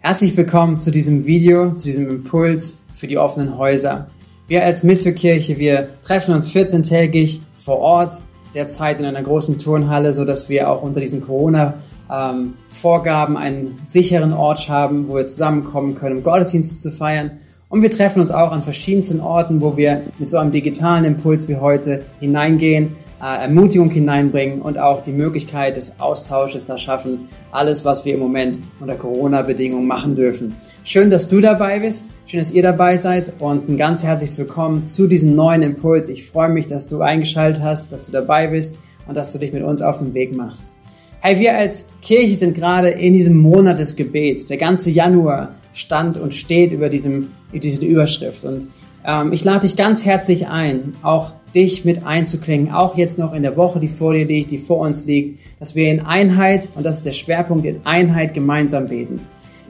Herzlich willkommen zu diesem Video, zu diesem Impuls für die offenen Häuser. Wir als Missio-Kirche, wir treffen uns 14-tägig vor Ort, derzeit in einer großen Turnhalle, so dass wir auch unter diesen Corona-Vorgaben einen sicheren Ort haben, wo wir zusammenkommen können, um Gottesdienste zu feiern. Und wir treffen uns auch an verschiedensten Orten, wo wir mit so einem digitalen Impuls wie heute hineingehen, Ermutigung hineinbringen und auch die Möglichkeit des Austausches da schaffen. Alles, was wir im Moment unter Corona-Bedingungen machen dürfen. Schön, dass du dabei bist. Schön, dass ihr dabei seid und ein ganz herzliches Willkommen zu diesem neuen Impuls. Ich freue mich, dass du eingeschaltet hast, dass du dabei bist und dass du dich mit uns auf den Weg machst. Hey, wir als Kirche sind gerade in diesem Monat des Gebets. Der ganze Januar stand und steht über diesem, über diese Überschrift. Und ich lade dich ganz herzlich ein, auch dich mit einzuklingen, auch jetzt noch in der Woche, die vor dir liegt, die vor uns liegt, dass wir in Einheit, und das ist der Schwerpunkt, in Einheit gemeinsam beten.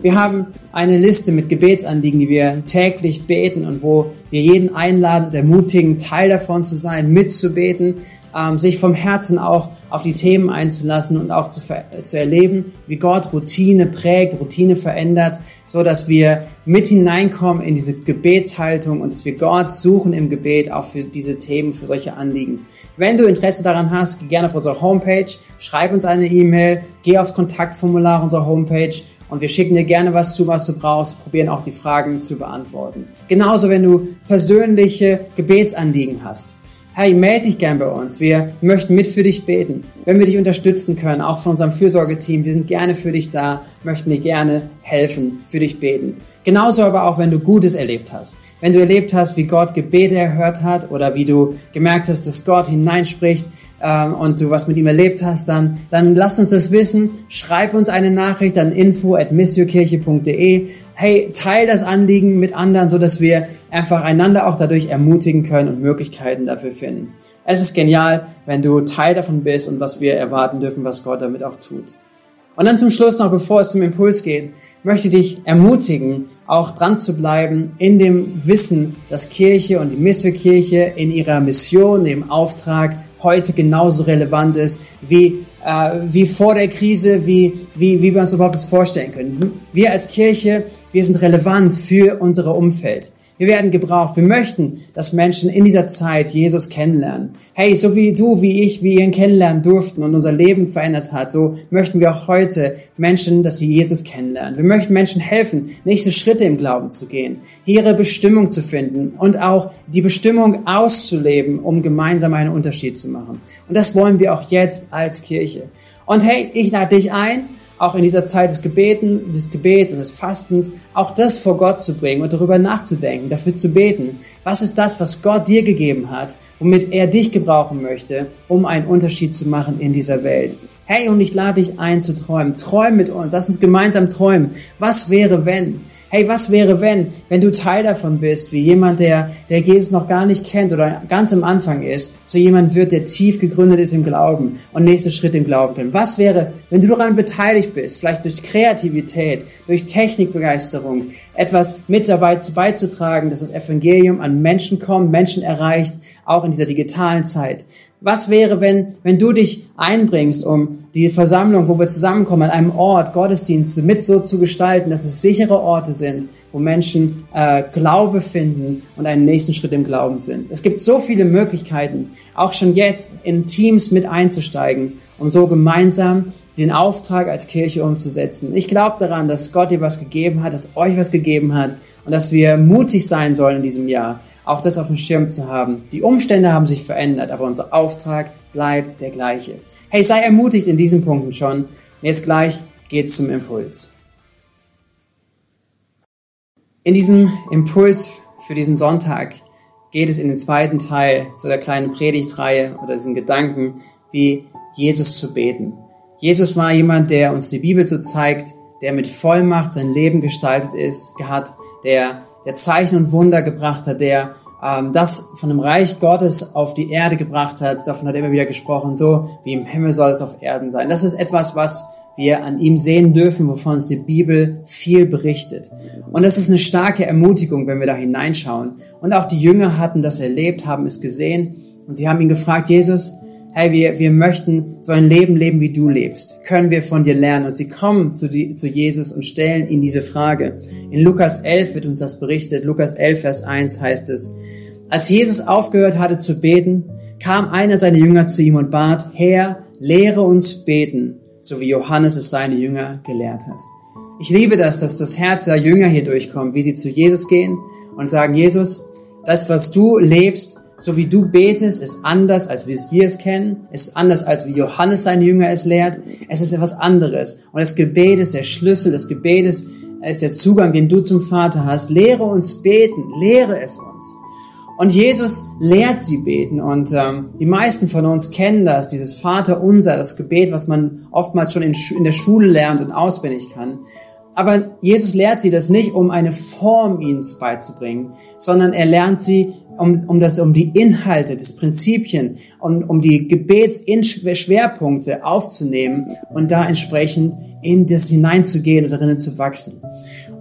Wir haben eine Liste mit Gebetsanliegen, die wir täglich beten und wo wir jeden einladen und ermutigen, Teil davon zu sein, mitzubeten, ähm, sich vom Herzen auch auf die Themen einzulassen und auch zu, zu erleben, wie Gott Routine prägt, Routine verändert, so dass wir mit hineinkommen in diese Gebetshaltung und dass wir Gott suchen im Gebet auch für diese Themen, für solche Anliegen. Wenn du Interesse daran hast, geh gerne auf unsere Homepage, schreib uns eine E-Mail, geh aufs Kontaktformular unserer Homepage und wir schicken dir gerne was zu, was du brauchst, probieren auch die Fragen zu beantworten. Genauso, wenn du persönliche Gebetsanliegen hast hey, melde dich gern bei uns. Wir möchten mit für dich beten. Wenn wir dich unterstützen können, auch von unserem Fürsorgeteam, wir sind gerne für dich da, möchten dir gerne helfen, für dich beten. Genauso aber auch, wenn du Gutes erlebt hast. Wenn du erlebt hast, wie Gott Gebete erhört hat oder wie du gemerkt hast, dass Gott hineinspricht, ähm, und du was mit ihm erlebt hast, dann, dann lass uns das wissen. Schreib uns eine Nachricht an info at missionskirche.de. Hey, teil das Anliegen mit anderen, so dass wir einfach einander auch dadurch ermutigen können und Möglichkeiten dafür finden. Es ist genial, wenn du Teil davon bist und was wir erwarten dürfen, was Gott damit auch tut. Und dann zum Schluss noch, bevor es zum Impuls geht, möchte ich dich ermutigen, auch dran zu bleiben in dem Wissen, dass Kirche und die Missionskirche in ihrer Mission, im Auftrag heute genauso relevant ist wie, äh, wie vor der Krise, wie, wie, wie wir uns überhaupt das vorstellen können. Wir als Kirche, wir sind relevant für unser Umfeld. Wir werden gebraucht. Wir möchten, dass Menschen in dieser Zeit Jesus kennenlernen. Hey, so wie du, wie ich, wie ihn kennenlernen durften und unser Leben verändert hat, so möchten wir auch heute Menschen, dass sie Jesus kennenlernen. Wir möchten Menschen helfen, nächste Schritte im Glauben zu gehen, ihre Bestimmung zu finden und auch die Bestimmung auszuleben, um gemeinsam einen Unterschied zu machen. Und das wollen wir auch jetzt als Kirche. Und hey, ich lade dich ein, auch in dieser Zeit des Gebeten, des Gebets und des Fastens, auch das vor Gott zu bringen und darüber nachzudenken, dafür zu beten. Was ist das, was Gott dir gegeben hat, womit er dich gebrauchen möchte, um einen Unterschied zu machen in dieser Welt? Hey, und ich lade dich ein zu träumen. Träum mit uns. Lass uns gemeinsam träumen. Was wäre, wenn? Hey, was wäre, wenn, wenn du Teil davon bist, wie jemand, der, der Jesus noch gar nicht kennt oder ganz am Anfang ist, zu jemand wird, der tief gegründet ist im Glauben und nächste Schritt im Glauben kann? Was wäre, wenn du daran beteiligt bist, vielleicht durch Kreativität, durch Technikbegeisterung, etwas mit dabei beizutragen, dass das Evangelium an Menschen kommt, Menschen erreicht, auch in dieser digitalen Zeit? Was wäre, wenn, wenn du dich einbringst, um die Versammlung, wo wir zusammenkommen, an einem Ort, Gottesdienste mit so zu gestalten, dass es sichere Orte sind, wo Menschen äh, Glaube finden und einen nächsten Schritt im Glauben sind. Es gibt so viele Möglichkeiten, auch schon jetzt in Teams mit einzusteigen, um so gemeinsam den Auftrag als Kirche umzusetzen. Ich glaube daran, dass Gott dir was gegeben hat, dass euch was gegeben hat und dass wir mutig sein sollen in diesem Jahr auch das auf dem Schirm zu haben. Die Umstände haben sich verändert, aber unser Auftrag bleibt der gleiche. Hey, sei ermutigt in diesen Punkten schon. Jetzt gleich geht's zum Impuls. In diesem Impuls für diesen Sonntag geht es in den zweiten Teil zu der kleinen Predigtreihe oder diesen Gedanken, wie Jesus zu beten. Jesus war jemand, der uns die Bibel so zeigt, der mit Vollmacht sein Leben gestaltet ist, hat, der der Zeichen und Wunder gebracht hat, der ähm, das von dem Reich Gottes auf die Erde gebracht hat. Davon hat er immer wieder gesprochen, so wie im Himmel soll es auf Erden sein. Das ist etwas, was wir an ihm sehen dürfen, wovon uns die Bibel viel berichtet. Und das ist eine starke Ermutigung, wenn wir da hineinschauen. Und auch die Jünger hatten das erlebt, haben es gesehen und sie haben ihn gefragt, Jesus, hey, wir, wir möchten so ein Leben leben, wie du lebst. Können wir von dir lernen? Und sie kommen zu, die, zu Jesus und stellen ihm diese Frage. In Lukas 11 wird uns das berichtet. Lukas 11, Vers 1 heißt es, als Jesus aufgehört hatte zu beten, kam einer seiner Jünger zu ihm und bat, Herr, lehre uns beten, so wie Johannes es seine Jünger gelehrt hat. Ich liebe das, dass das Herz der Jünger hier durchkommt, wie sie zu Jesus gehen und sagen, Jesus, das, was du lebst, so wie du betest, ist anders, als wie wir es kennen, ist anders, als wie Johannes seine Jünger es lehrt. Es ist etwas anderes. Und das Gebet ist der Schlüssel, das Gebet ist, ist der Zugang, den du zum Vater hast. Lehre uns beten, lehre es uns. Und Jesus lehrt sie beten. Und ähm, die meisten von uns kennen das, dieses Vater unser, das Gebet, was man oftmals schon in, in der Schule lernt und auswendig kann. Aber Jesus lehrt sie das nicht, um eine Form ihnen beizubringen, sondern er lernt sie, um, um, das, um die Inhalte, das Prinzipien, um, um die Gebetsschwerpunkte aufzunehmen und da entsprechend in das hineinzugehen und darin zu wachsen.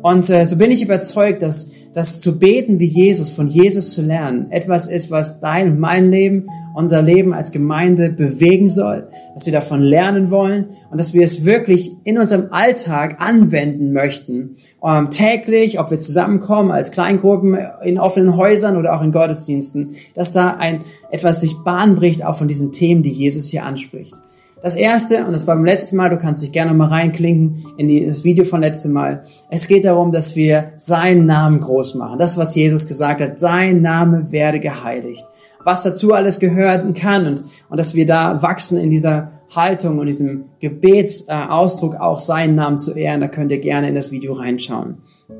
Und äh, so bin ich überzeugt, dass dass zu beten wie Jesus, von Jesus zu lernen, etwas ist, was dein und mein Leben, unser Leben als Gemeinde bewegen soll, dass wir davon lernen wollen und dass wir es wirklich in unserem Alltag anwenden möchten, ähm, täglich, ob wir zusammenkommen als Kleingruppen in offenen Häusern oder auch in Gottesdiensten, dass da ein etwas sich Bahn bricht, auch von diesen Themen, die Jesus hier anspricht. Das erste, und das war beim letzten Mal, du kannst dich gerne mal reinklinken in das Video von letztem Mal. Es geht darum, dass wir seinen Namen groß machen. Das, was Jesus gesagt hat, sein Name werde geheiligt. Was dazu alles gehören kann und, und dass wir da wachsen in dieser Haltung und diesem Gebetsausdruck auch seinen Namen zu ehren, da könnt ihr gerne in das Video reinschauen.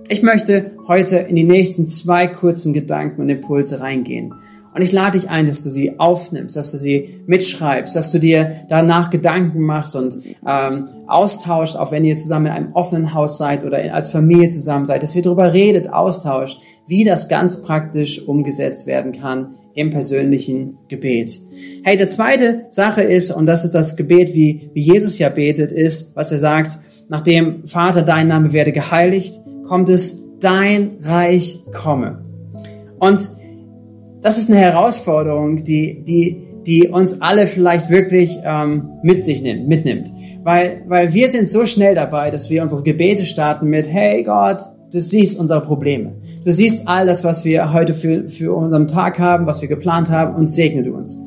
Ich möchte heute in die nächsten zwei kurzen Gedanken und Impulse reingehen. Und ich lade dich ein, dass du sie aufnimmst, dass du sie mitschreibst, dass du dir danach Gedanken machst und ähm, austauscht, auch wenn ihr zusammen in einem offenen Haus seid oder als Familie zusammen seid, dass wir darüber redet, austauscht, wie das ganz praktisch umgesetzt werden kann im persönlichen Gebet. Hey, der zweite Sache ist, und das ist das Gebet, wie, wie Jesus ja betet, ist, was er sagt, nachdem Vater, dein Name werde geheiligt, kommt es, dein Reich komme. Und das ist eine Herausforderung, die, die, die uns alle vielleicht wirklich ähm, mit sich nimmt, mitnimmt. Weil, weil wir sind so schnell dabei, dass wir unsere Gebete starten mit, hey Gott, du siehst unsere Probleme. Du siehst all das, was wir heute für, für unseren Tag haben, was wir geplant haben und segne du uns.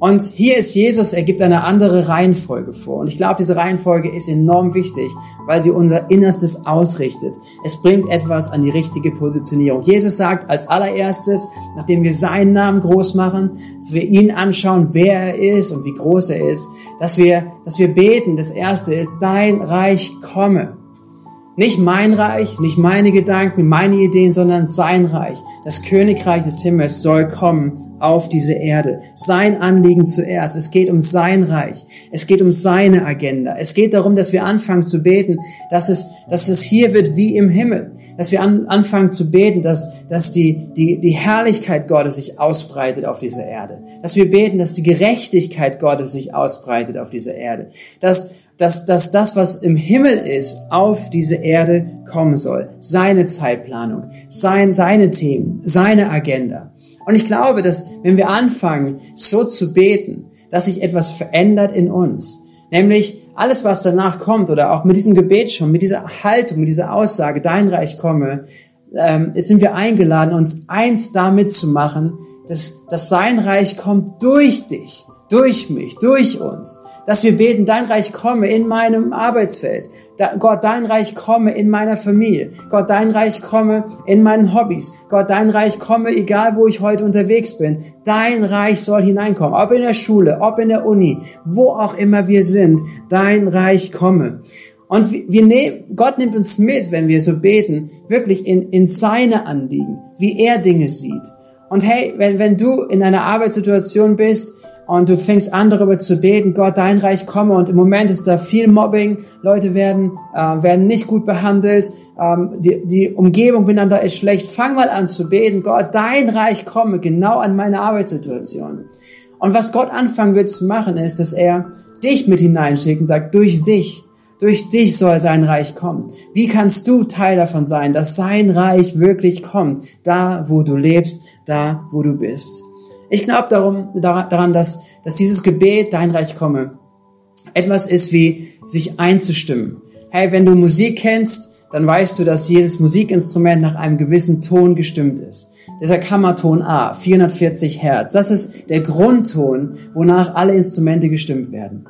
Und hier ist Jesus, er gibt eine andere Reihenfolge vor. Und ich glaube, diese Reihenfolge ist enorm wichtig, weil sie unser Innerstes ausrichtet. Es bringt etwas an die richtige Positionierung. Jesus sagt als allererstes, nachdem wir seinen Namen groß machen, dass wir ihn anschauen, wer er ist und wie groß er ist, dass wir, dass wir beten. Das erste ist, dein Reich komme. Nicht mein Reich, nicht meine Gedanken, meine Ideen, sondern sein Reich. Das Königreich des Himmels soll kommen auf diese Erde. Sein Anliegen zuerst. Es geht um sein Reich. Es geht um seine Agenda. Es geht darum, dass wir anfangen zu beten, dass es, dass es hier wird wie im Himmel. Dass wir an, anfangen zu beten, dass, dass die, die, die Herrlichkeit Gottes sich ausbreitet auf dieser Erde. Dass wir beten, dass die Gerechtigkeit Gottes sich ausbreitet auf dieser Erde. Dass, dass, dass das, was im Himmel ist, auf diese Erde kommen soll. Seine Zeitplanung, sein, seine Themen, seine Agenda. Und ich glaube, dass wenn wir anfangen, so zu beten, dass sich etwas verändert in uns. Nämlich alles, was danach kommt oder auch mit diesem Gebet schon, mit dieser Haltung, mit dieser Aussage, dein Reich komme, ähm, sind wir eingeladen, uns eins damit zu machen, dass, dass sein Reich kommt durch dich, durch mich, durch uns dass wir beten, dein Reich komme in meinem Arbeitsfeld. Gott, dein Reich komme in meiner Familie. Gott, dein Reich komme in meinen Hobbys. Gott, dein Reich komme, egal wo ich heute unterwegs bin. Dein Reich soll hineinkommen. Ob in der Schule, ob in der Uni, wo auch immer wir sind. Dein Reich komme. Und wir nehmen, Gott nimmt uns mit, wenn wir so beten, wirklich in, in seine Anliegen, wie er Dinge sieht. Und hey, wenn, wenn du in einer Arbeitssituation bist, und du fängst an darüber zu beten, Gott, dein Reich komme und im Moment ist da viel Mobbing, Leute werden, äh, werden nicht gut behandelt, ähm, die, die Umgebung miteinander ist schlecht, fang mal an zu beten, Gott, dein Reich komme genau an meine Arbeitssituation. Und was Gott anfangen wird zu machen, ist, dass er dich mit hineinschickt und sagt, durch dich, durch dich soll sein Reich kommen. Wie kannst du Teil davon sein, dass sein Reich wirklich kommt, da wo du lebst, da wo du bist? Ich glaube darum, daran, dass, dass dieses Gebet, dein Reich komme, etwas ist wie sich einzustimmen. Hey, wenn du Musik kennst, dann weißt du, dass jedes Musikinstrument nach einem gewissen Ton gestimmt ist. Dieser Kammerton A, 440 Hertz, das ist der Grundton, wonach alle Instrumente gestimmt werden.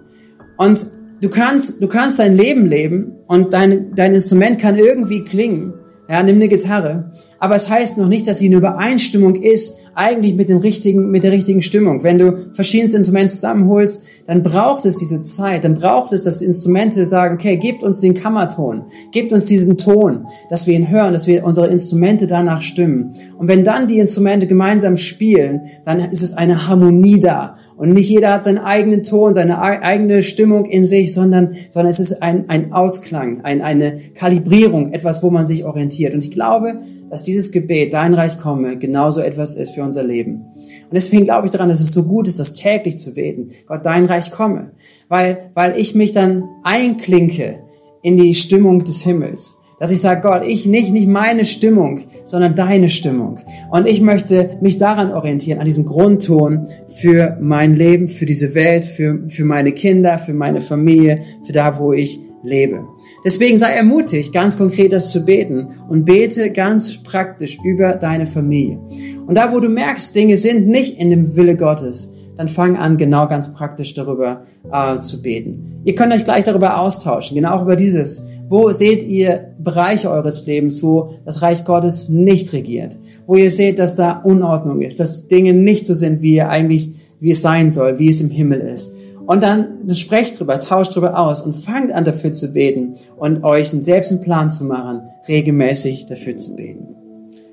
Und du kannst, du kannst dein Leben leben und dein, dein Instrument kann irgendwie klingen. Ja, nimm eine Gitarre. Aber es heißt noch nicht, dass sie in Übereinstimmung ist, eigentlich mit dem richtigen, mit der richtigen Stimmung. Wenn du verschiedene Instrumente zusammenholst, dann braucht es diese Zeit, dann braucht es, dass die Instrumente sagen, okay, gebt uns den Kammerton, gebt uns diesen Ton, dass wir ihn hören, dass wir unsere Instrumente danach stimmen. Und wenn dann die Instrumente gemeinsam spielen, dann ist es eine Harmonie da. Und nicht jeder hat seinen eigenen Ton, seine eigene Stimmung in sich, sondern, sondern es ist ein, ein Ausklang, ein, eine Kalibrierung, etwas, wo man sich orientiert. Und ich glaube, dass dieses Gebet, dein Reich komme, genauso etwas ist für unser Leben. Und deswegen glaube ich daran, dass es so gut ist, das täglich zu beten. Gott, dein Reich komme. Weil, weil ich mich dann einklinke in die Stimmung des Himmels. Dass ich sage, Gott, ich nicht, nicht meine Stimmung, sondern deine Stimmung. Und ich möchte mich daran orientieren, an diesem Grundton für mein Leben, für diese Welt, für, für meine Kinder, für meine Familie, für da, wo ich lebe. Deswegen sei ermutigt, ganz konkret das zu beten und bete ganz praktisch über deine Familie. Und da, wo du merkst, Dinge sind nicht in dem Wille Gottes, dann fang an, genau ganz praktisch darüber äh, zu beten. Ihr könnt euch gleich darüber austauschen, genau über dieses. Wo seht ihr Bereiche eures Lebens, wo das Reich Gottes nicht regiert? Wo ihr seht, dass da Unordnung ist, dass Dinge nicht so sind, wie ihr eigentlich, wie es sein soll, wie es im Himmel ist. Und dann, dann sprecht drüber, tauscht drüber aus und fangt an dafür zu beten und euch selbst einen Plan zu machen, regelmäßig dafür zu beten.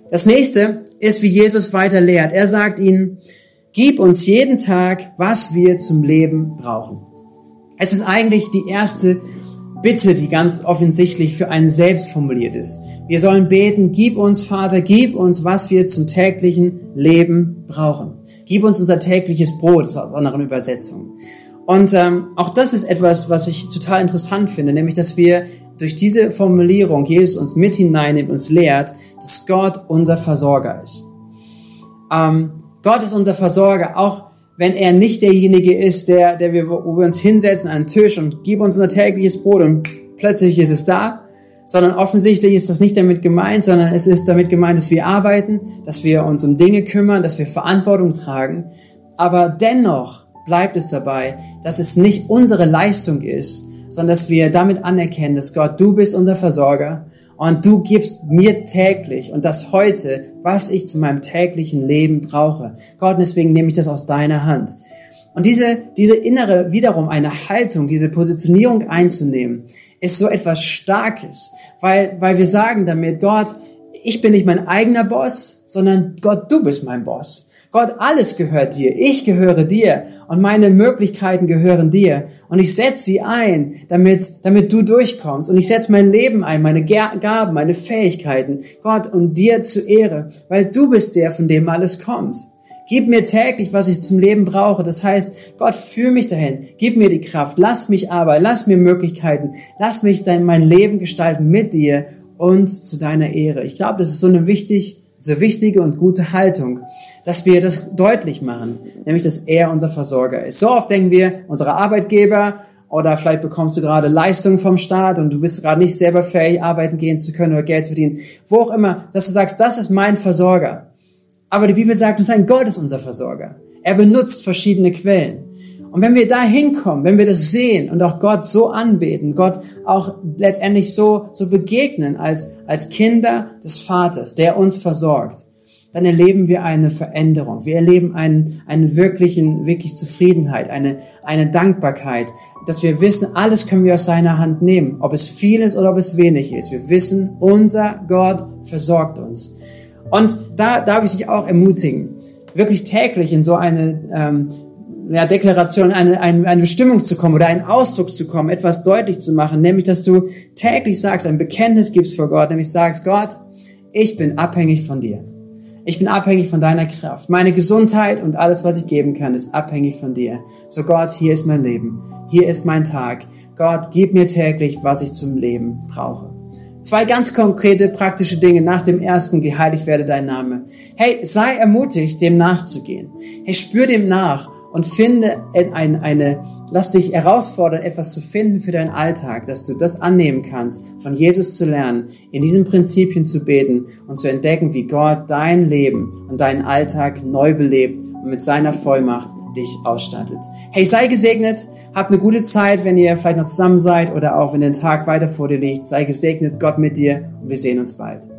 Das nächste ist, wie Jesus weiter lehrt. Er sagt ihnen, gib uns jeden Tag, was wir zum Leben brauchen. Es ist eigentlich die erste Bitte, die ganz offensichtlich für einen selbst formuliert ist. Wir sollen beten, gib uns, Vater, gib uns, was wir zum täglichen Leben brauchen. Gib uns unser tägliches Brot, das ist aus anderen Übersetzungen. Und ähm, auch das ist etwas, was ich total interessant finde, nämlich dass wir durch diese Formulierung Jesus uns mit hineinnimmt, uns lehrt, dass Gott unser Versorger ist. Ähm, Gott ist unser Versorger, auch wenn er nicht derjenige ist, der, der wir, wo wir uns hinsetzen an einen Tisch und gib uns unser tägliches Brot und plötzlich ist es da, sondern offensichtlich ist das nicht damit gemeint, sondern es ist damit gemeint, dass wir arbeiten, dass wir uns um Dinge kümmern, dass wir Verantwortung tragen, aber dennoch bleibt es dabei, dass es nicht unsere Leistung ist, sondern dass wir damit anerkennen, dass Gott, du bist unser Versorger und du gibst mir täglich und das heute, was ich zu meinem täglichen Leben brauche. Gott, deswegen nehme ich das aus deiner Hand. Und diese, diese innere, wiederum eine Haltung, diese Positionierung einzunehmen, ist so etwas Starkes, weil, weil wir sagen damit, Gott, ich bin nicht mein eigener Boss, sondern Gott, du bist mein Boss. Gott, alles gehört dir. Ich gehöre dir und meine Möglichkeiten gehören dir. Und ich setze sie ein, damit, damit du durchkommst. Und ich setze mein Leben ein, meine Gaben, meine Fähigkeiten, Gott, und dir zu Ehre, weil du bist der, von dem alles kommt. Gib mir täglich, was ich zum Leben brauche. Das heißt, Gott, führ mich dahin. Gib mir die Kraft. Lass mich arbeiten. Lass mir Möglichkeiten. Lass mich dein, mein Leben gestalten mit dir und zu deiner Ehre. Ich glaube, das ist so eine wichtig, so wichtige und gute Haltung, dass wir das deutlich machen, nämlich dass er unser Versorger ist. So oft denken wir, unsere Arbeitgeber oder vielleicht bekommst du gerade Leistungen vom Staat und du bist gerade nicht selber fähig, arbeiten gehen zu können oder Geld verdienen, wo auch immer, dass du sagst, das ist mein Versorger. Aber die Bibel sagt uns, ein Gott ist unser Versorger. Er benutzt verschiedene Quellen. Und wenn wir da hinkommen, wenn wir das sehen und auch Gott so anbeten, Gott auch letztendlich so, so begegnen als, als Kinder des Vaters, der uns versorgt, dann erleben wir eine Veränderung. Wir erleben einen, einen wirklichen, wirklich Zufriedenheit, eine, eine Dankbarkeit, dass wir wissen, alles können wir aus seiner Hand nehmen, ob es viel ist oder ob es wenig ist. Wir wissen, unser Gott versorgt uns. Und da darf ich dich auch ermutigen, wirklich täglich in so eine ähm, ja, Deklaration, eine, eine, eine Bestimmung zu kommen oder einen Ausdruck zu kommen, etwas deutlich zu machen, nämlich, dass du täglich sagst, ein Bekenntnis gibst vor Gott, nämlich sagst, Gott, ich bin abhängig von dir. Ich bin abhängig von deiner Kraft. Meine Gesundheit und alles, was ich geben kann, ist abhängig von dir. So Gott, hier ist mein Leben. Hier ist mein Tag. Gott, gib mir täglich, was ich zum Leben brauche. Zwei ganz konkrete, praktische Dinge nach dem ersten, geheiligt werde dein Name. Hey, sei ermutigt, dem nachzugehen. Hey, spür dem nach und finde ein, eine, lass dich herausfordern, etwas zu finden für deinen Alltag, dass du das annehmen kannst, von Jesus zu lernen, in diesen Prinzipien zu beten und zu entdecken, wie Gott dein Leben und deinen Alltag neu belebt und mit seiner Vollmacht dich ausstattet. Hey, sei gesegnet, hab eine gute Zeit, wenn ihr vielleicht noch zusammen seid oder auch wenn der Tag weiter vor dir liegt. Sei gesegnet, Gott mit dir und wir sehen uns bald.